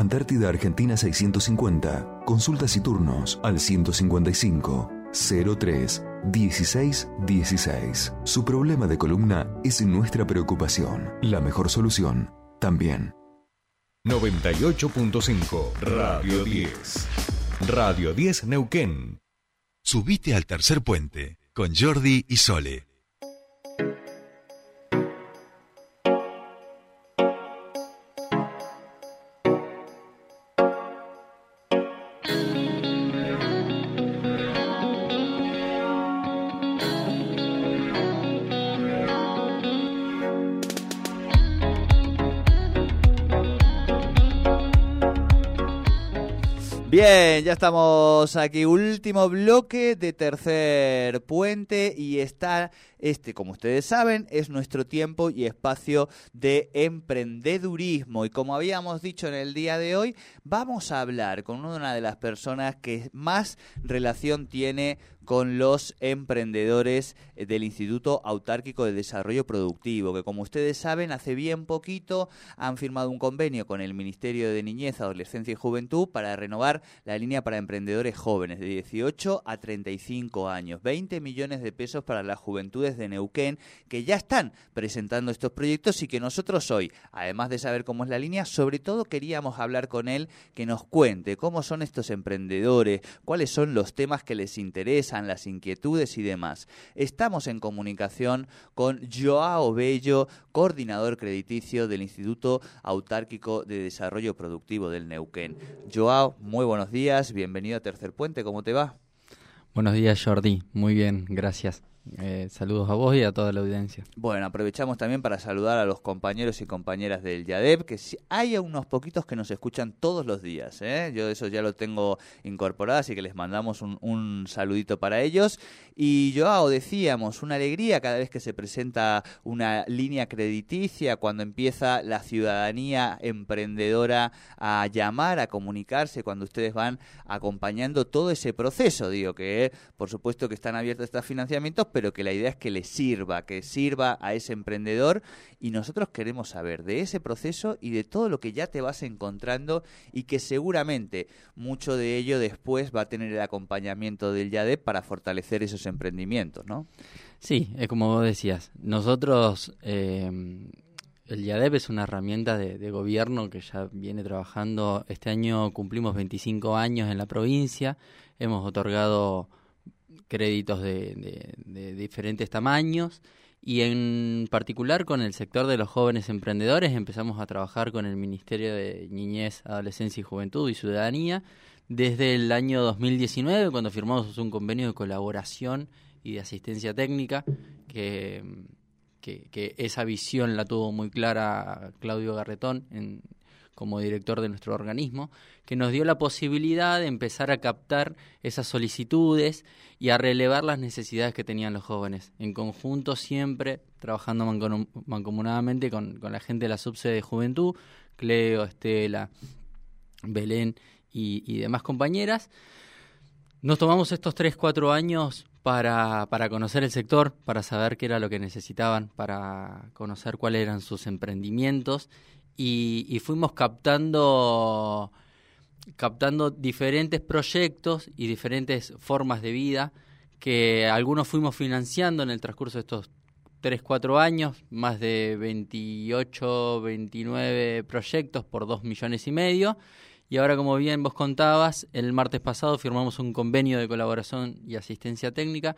Antártida Argentina 650. Consultas y turnos al 155 03 16 16. Su problema de columna es nuestra preocupación. La mejor solución también. 98.5 Radio 10. Radio 10 Neuquén. Subite al tercer puente con Jordi y Sole. Bien, ya estamos aquí, último bloque de tercer puente y está este, como ustedes saben, es nuestro tiempo y espacio de emprendedurismo. Y como habíamos dicho en el día de hoy, vamos a hablar con una de las personas que más relación tiene con los emprendedores eh, del Instituto Autárquico de Desarrollo Productivo, que como ustedes saben, hace bien poquito han firmado un convenio con el Ministerio de Niñez, Adolescencia y Juventud para renovar la línea para emprendedores jóvenes de 18 a 35 años. 20 millones de pesos para las juventudes de Neuquén que ya están presentando estos proyectos y que nosotros hoy, además de saber cómo es la línea, sobre todo queríamos hablar con él que nos cuente cómo son estos emprendedores, cuáles son los temas que les interesan, las inquietudes y demás. Estamos en comunicación con Joao Bello, coordinador crediticio del Instituto Autárquico de Desarrollo Productivo del Neuquén. Joao, muy buenos días, bienvenido a Tercer Puente, ¿cómo te va? Buenos días Jordi, muy bien, gracias. Eh, saludos a vos y a toda la audiencia. Bueno, aprovechamos también para saludar a los compañeros y compañeras del YADEP, que hay unos poquitos que nos escuchan todos los días. ¿eh? Yo eso ya lo tengo incorporado, así que les mandamos un, saludito para ellos. Y Joao, decíamos, una alegría cada vez que se presenta una línea crediticia, cuando empieza la ciudadanía emprendedora a llamar, a comunicarse, cuando ustedes van acompañando todo ese proceso. Digo que, por supuesto, que están abiertos estos financiamientos, pero que la idea es que le sirva, que sirva a ese emprendedor y nosotros queremos saber de ese proceso y de todo lo que ya te vas encontrando y que seguramente mucho de ello después va a tener el acompañamiento del YADEP para fortalecer esos emprendimientos, ¿no? Sí, es como vos decías, nosotros... Eh, el YADEP es una herramienta de, gobierno que ya viene trabajando. Este año cumplimos 25 años en la provincia. Hemos otorgado créditos de, diferentes tamaños. Y en particular con el sector de los jóvenes emprendedores empezamos a trabajar con el Ministerio de Niñez, Adolescencia y Juventud y Ciudadanía desde el año 2019 cuando firmamos un convenio de colaboración y de asistencia técnica que, que, esa visión la tuvo muy clara Claudio Garretón en, como director de nuestro organismo, que nos dio la posibilidad de empezar a captar esas solicitudes y a relevar las necesidades que tenían los jóvenes, en conjunto siempre trabajando mancomunadamente con, la gente de la subsede de juventud, Cleo, Estela, Belén y, demás compañeras. Nos tomamos estos 3, 4 años para, para, conocer el sector, para saber qué era lo que necesitaban, para conocer cuáles eran sus emprendimientos y, fuimos captando, captando diferentes proyectos y diferentes formas de vida que algunos fuimos financiando en el transcurso de estos 3, 4 años, más de 28, 29 proyectos por 2 millones y medio. Y ahora, como bien vos contabas, el martes pasado firmamos un convenio de colaboración y asistencia técnica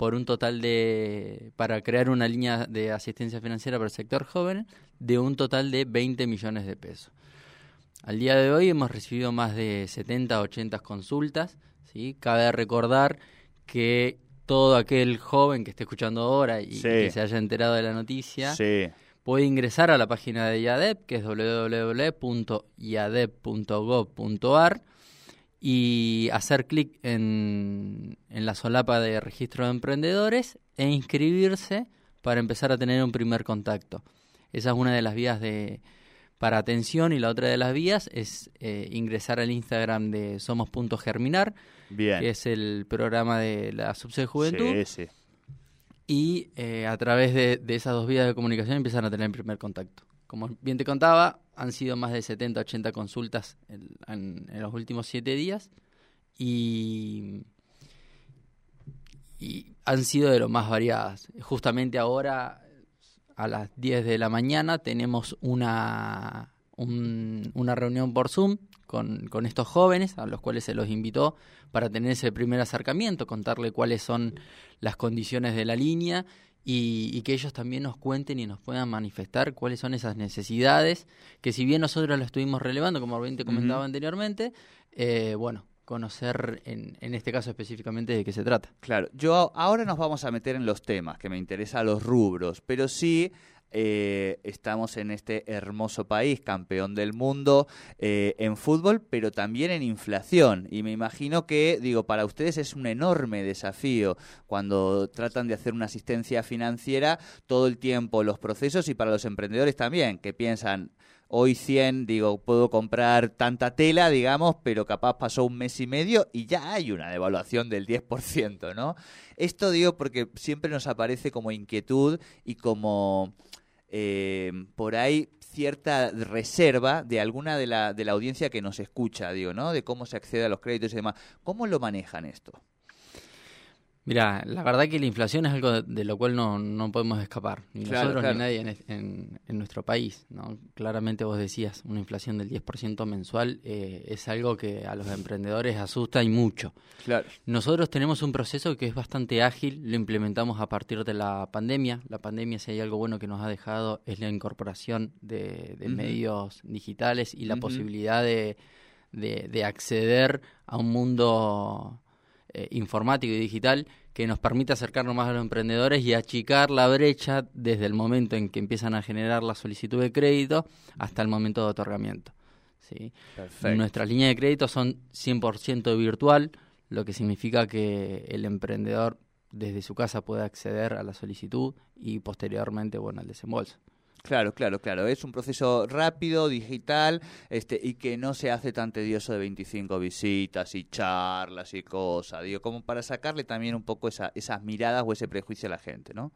por un total de, para crear una línea de asistencia financiera para el sector joven, de un total de 20 millones de pesos. Al día de hoy hemos recibido más de 70, 80 consultas. ¿sí? Cabe recordar que todo aquel joven que esté escuchando ahora y que se haya enterado de la noticia puede ingresar a la página de IADEP, que es www.iadep.gov.ar y hacer clic en, en la solapa de registro de emprendedores e inscribirse para empezar a tener un primer contacto. Esa es una de las vías de, para atención y la otra de las vías es eh, ingresar al Instagram de Somos.germinar, que es el programa de la Subsede Juventud. Sí, sí. Y eh, a través de, de, esas dos vías de comunicación empiezan a tener el primer contacto. Como bien te contaba, han sido más de 70, 80 consultas en, los últimos siete días y, y han sido de lo más variadas. Justamente ahora, a las 10 de la mañana, tenemos una, una reunión por Zoom con, con, estos jóvenes, a los cuales se los invitó para tener ese primer acercamiento, contarle cuáles son las condiciones de la línea y, que ellos también nos cuenten y nos puedan manifestar cuáles son esas necesidades que si bien nosotros lo estuvimos relevando, como bien te comentaba anteriormente, eh, bueno, conocer en, en, este caso específicamente de qué se trata. Claro, yo ahora nos vamos a meter en los temas, que me interesan los rubros, pero sí eh, estamos en este hermoso país, campeón del mundo eh, en fútbol, pero también en inflación. Y me imagino que, digo, para ustedes es un enorme desafío cuando tratan de hacer una asistencia financiera todo el tiempo, los procesos y para los emprendedores también, que piensan, hoy 100, digo, puedo comprar tanta tela, digamos, pero capaz pasó un mes y medio y ya hay una devaluación del 10%, ¿no? Esto digo porque siempre nos aparece como inquietud y como eh, por ahí cierta reserva de alguna de la, de la audiencia que nos escucha, digo, ¿no? De cómo se accede a los créditos y demás. ¿Cómo lo manejan esto? Mira, la verdad que la inflación es algo de, lo cual no, no, podemos escapar, ni nosotros ni nadie en, en, nuestro país. ¿no? Claramente vos decías, una inflación del 10% mensual eh, es algo que a los emprendedores asusta y mucho. Claro. Nosotros tenemos un proceso que es bastante ágil, lo implementamos a partir de la pandemia. La pandemia, si hay algo bueno que nos ha dejado, es la incorporación de, medios digitales y la posibilidad de, de, acceder a un mundo eh, informático y digital que nos permite acercarnos más a los emprendedores y achicar la brecha desde el momento en que empiezan a generar la solicitud de crédito hasta el momento de otorgamiento. ¿sí? Nuestras líneas de crédito son 100% virtual, lo que significa que el emprendedor desde su casa puede acceder a la solicitud y posteriormente bueno, al desembolso. Claro, claro, claro. Es un proceso rápido, digital, este, y que no se hace tan tedioso de 25 visitas y charlas y cosas. Digo, como para sacarle también un poco esa, esas miradas o ese prejuicio a la gente, ¿no?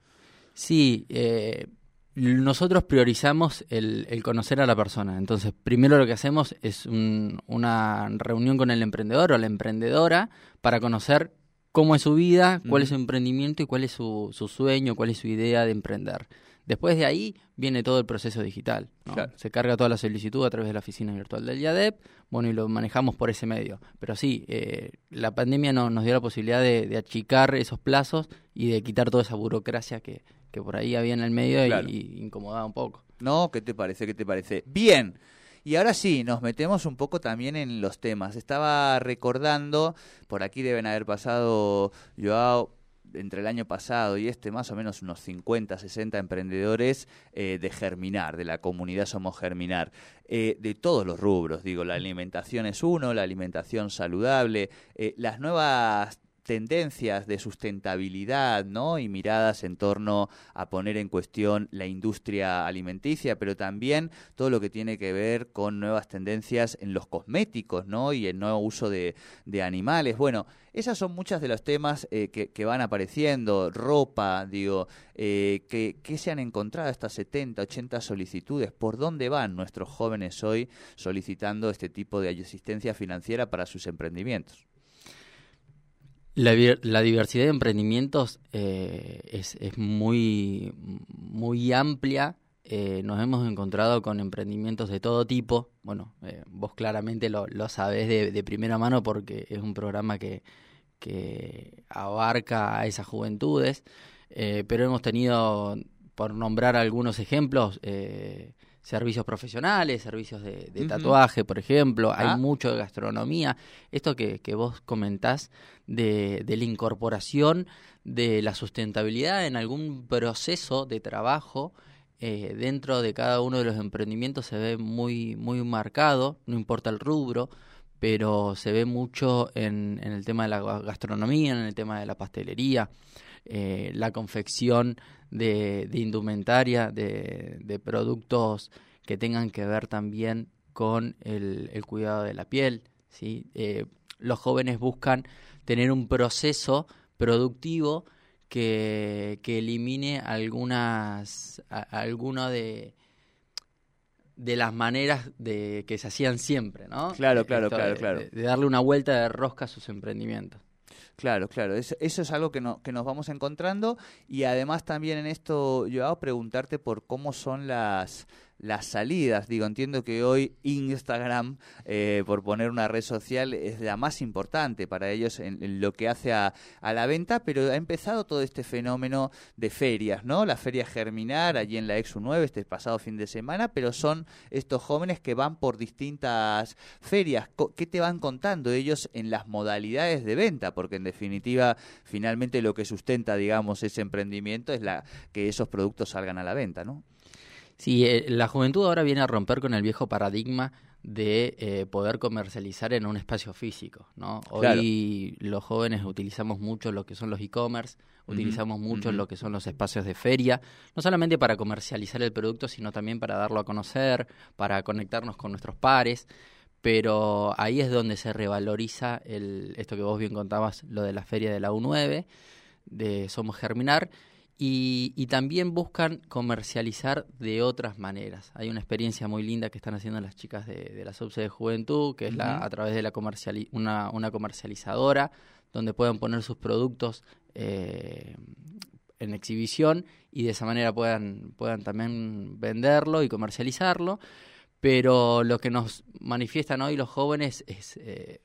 Sí, eh, nosotros priorizamos el, conocer a la persona. Entonces, primero lo que hacemos es una reunión con el emprendedor o la emprendedora para conocer cómo es su vida, cuál es su emprendimiento y cuál es su, su sueño, cuál es su idea de emprender. Después de ahí viene todo el proceso digital. Se carga toda la solicitud a través de la oficina virtual del IADEP, bueno, y lo manejamos por ese medio. Pero sí, eh, la pandemia no, nos dio la posibilidad de, achicar esos plazos y de quitar toda esa burocracia que, que por ahí había en el medio y, incomodaba un poco. No, ¿qué te parece? ¿Qué te parece? Bien. Y ahora sí, nos metemos un poco también en los temas. Estaba recordando, por aquí deben haber pasado, Joao, entre el año pasado y este, más o menos unos 50, 60 emprendedores eh, de Germinar, de la comunidad Somos Germinar, eh, de todos los rubros, digo, la alimentación es uno, la alimentación saludable, eh, las nuevas tendencias de sustentabilidad, ¿no? Y miradas en torno a poner en cuestión la industria alimenticia, pero también todo lo que tiene que ver con nuevas tendencias en los cosméticos, ¿no? Y el nuevo uso de, animales. Bueno, esas son muchas de los temas eh, que, van apareciendo, ropa, digo, eh, que, que, se han encontrado estas 70, 80 solicitudes, ¿por dónde van nuestros jóvenes hoy solicitando este tipo de asistencia financiera para sus emprendimientos? La, diversidad de emprendimientos eh, es, es, muy, muy amplia. Eh, nos hemos encontrado con emprendimientos de todo tipo. Bueno, eh, vos claramente lo, lo sabés de, de, primera mano porque es un programa que, que abarca a esas juventudes. pero hemos tenido, por nombrar algunos ejemplos, servicios profesionales, servicios de, tatuaje, por ejemplo, hay ah. mucho de gastronomía. Esto que, que vos comentás de, de, la incorporación de la sustentabilidad en algún proceso de trabajo eh, dentro de cada uno de los emprendimientos se ve muy, muy marcado, no importa el rubro, pero se ve mucho en, en el tema de la gastronomía, en el tema de la pastelería, eh, la confección de, indumentaria, de, productos que tengan que ver también con el, cuidado de la piel. ¿sí? Eh, los jóvenes buscan tener un proceso productivo que, que elimine algunas, alguno de, de las maneras de que se hacían siempre, ¿no? Claro, claro, Esto claro, claro. De, de darle una vuelta de rosca a sus emprendimientos. Claro, claro, eso, eso es algo que, no, que nos vamos encontrando y además también en esto, Joao, preguntarte por cómo son las, las salidas. Digo, entiendo que hoy Instagram, eh, por poner una red social, es la más importante para ellos en, lo que hace a, a la venta, pero ha empezado todo este fenómeno de ferias, ¿no? La feria Germinar, allí en la Exu 9, este pasado fin de semana, pero son estos jóvenes que van por distintas ferias. ¿Qué te van contando ellos en las modalidades de venta? Porque en definitiva, finalmente lo que sustenta, digamos, ese emprendimiento es la que esos productos salgan a la venta, ¿no? Sí, eh, la juventud ahora viene a romper con el viejo paradigma de eh, poder comercializar en un espacio físico, ¿no? Hoy los jóvenes utilizamos mucho lo que son los e-commerce, utilizamos mucho lo que son los espacios de feria, no solamente para comercializar el producto, sino también para darlo a conocer, para conectarnos con nuestros pares, pero ahí es donde se revaloriza el, esto que vos bien contabas, lo de la feria de la U9, de Somos Germinar, y, y también buscan comercializar de otras maneras. Hay una experiencia muy linda que están haciendo las chicas de, de la Subse de Juventud, que es la, a través de la comerciali- una, una comercializadora, donde puedan poner sus productos eh, en exhibición y de esa manera puedan, puedan también venderlo y comercializarlo. Pero lo que nos manifiestan hoy los jóvenes es eh,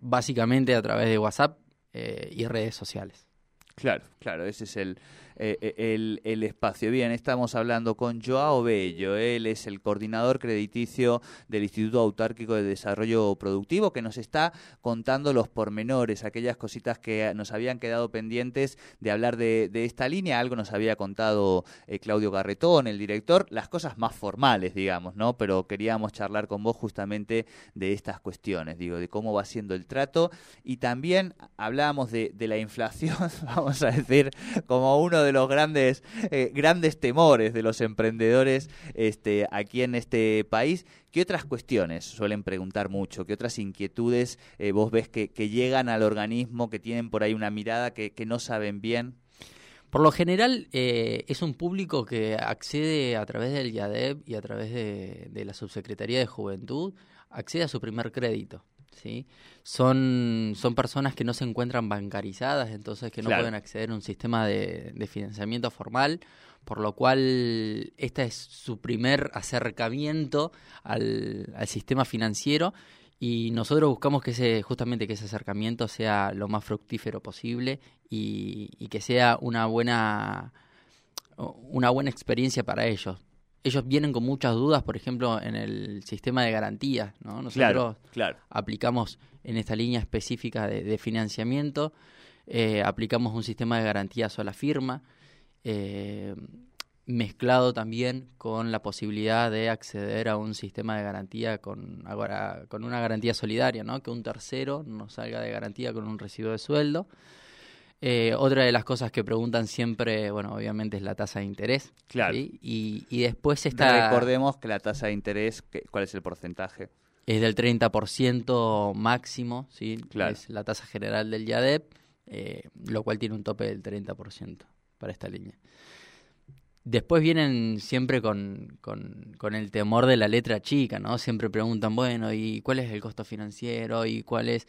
básicamente a través de WhatsApp eh, y redes sociales. Claro, claro, ese es el, eh, eh, el, el espacio. Bien, estamos hablando con Joao Bello, él es el coordinador crediticio del Instituto Autárquico de Desarrollo Productivo, que nos está contando los pormenores, aquellas cositas que nos habían quedado pendientes de hablar de, esta línea. Algo nos había contado eh, Claudio Garretón, el director, las cosas más formales, digamos, ¿no? Pero queríamos charlar con vos justamente de estas cuestiones, digo, de cómo va siendo el trato y también hablábamos de, de la inflación, vamos a decir, como uno de los grandes, eh, grandes temores de los emprendedores este, aquí en este país. ¿Qué otras cuestiones suelen preguntar mucho? ¿Qué otras inquietudes eh, vos ves que, llegan al organismo, que tienen por ahí una mirada que, no saben bien? Por lo general es un público que accede a través del IADEP y a través de, de la Subsecretaría de Juventud, accede a su primer crédito. ¿Sí? Son, son personas que no se encuentran bancarizadas, entonces que no Claro. pueden acceder a un sistema de, de financiamiento formal, por lo cual este es su primer acercamiento al, al sistema financiero y nosotros buscamos que ese justamente que ese acercamiento sea lo más fructífero posible y, y que sea una buena una buena experiencia para ellos. Ellos vienen con muchas dudas, por ejemplo, en el sistema de garantías, ¿no? Nosotros Claro, claro. aplicamos en esta línea específica de, de financiamiento, eh, aplicamos un sistema de garantía sola firma, eh, mezclado también con la posibilidad de acceder a un sistema de garantía con, ahora, con una garantía solidaria, ¿no? que un tercero nos salga de garantía con un residuo de sueldo. Eh, otra de las cosas que preguntan siempre, bueno, obviamente es la tasa de interés. Claro. ¿sí? Y, y después está... Recordemos que la tasa de interés, ¿cuál es el porcentaje? es del 30% máximo, ¿sí? Claro. es la tasa general del IADEP, eh, lo cual tiene un tope del 30% para esta línea. Después vienen siempre con, con, con el temor de la letra chica, ¿no? Siempre preguntan, bueno, ¿y cuál es el costo financiero? ¿Y cuál es...?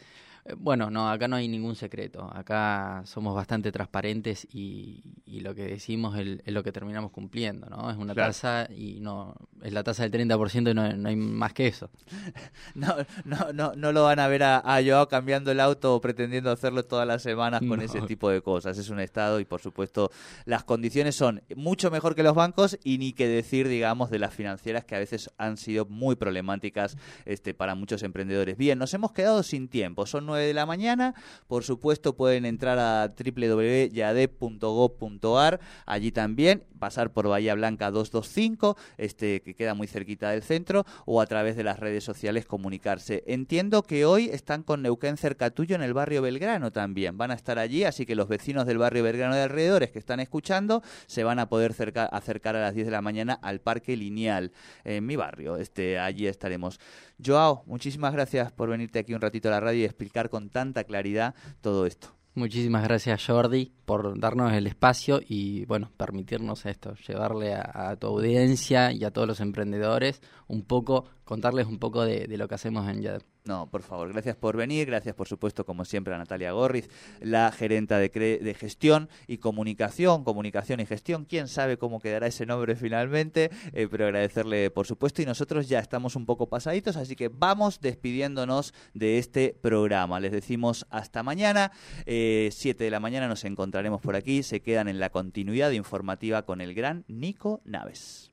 Bueno, no, acá no hay ningún secreto. Acá somos bastante transparentes y, y lo que decimos es, es lo que terminamos cumpliendo, ¿no? Es una Claro. tasa y no... Es la tasa del 30% y no, no hay más que eso. No, no, no, no lo van a ver a, a Joao cambiando el auto o pretendiendo hacerlo todas las semanas con No. ese tipo de cosas. Es un estado y por supuesto las condiciones son mucho mejor que los bancos y ni que decir, digamos, de las financieras que a veces han sido muy problemáticas este, para muchos emprendedores. Bien, nos hemos quedado sin tiempo. Son 9 de la mañana. Por supuesto pueden entrar a www.yadep.gov.ar. Allí también pasar por Bahía Blanca 225, este que queda muy cerquita del centro, o a través de las redes sociales comunicarse. Entiendo que hoy están con Neuquén cerca tuyo en el barrio Belgrano también. Van a estar allí, así que los vecinos del barrio Belgrano de alrededores que están escuchando se van a poder cerca- acercar a las 10 de la mañana al Parque Lineal, en mi barrio. Este, allí estaremos. Joao, muchísimas gracias por venirte aquí un ratito a la radio y explicar con tanta claridad todo esto. Muchísimas gracias Jordi por darnos el espacio y bueno, permitirnos esto, llevarle a, tu audiencia y a todos los emprendedores un poco, contarles un poco de, lo que hacemos en YADEP. No, por favor, gracias por venir, gracias por supuesto como siempre a Natalia Gorriz, la gerenta de, de gestión y comunicación, comunicación y gestión, quién sabe cómo quedará ese nombre finalmente, eh, pero agradecerle por supuesto y nosotros ya estamos un poco pasaditos, así que vamos despidiéndonos de este programa. Les decimos hasta mañana, 7 eh, de la mañana nos encontraremos por aquí, se quedan en la continuidad informativa con el gran Nico Naves.